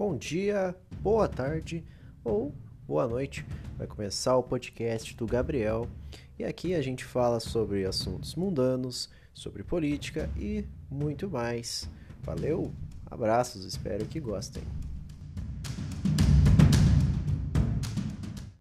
bom dia, boa tarde ou boa noite. Vai começar o podcast do Gabriel e aqui a gente fala sobre assuntos mundanos, sobre política e muito mais. Valeu, abraços, espero que gostem.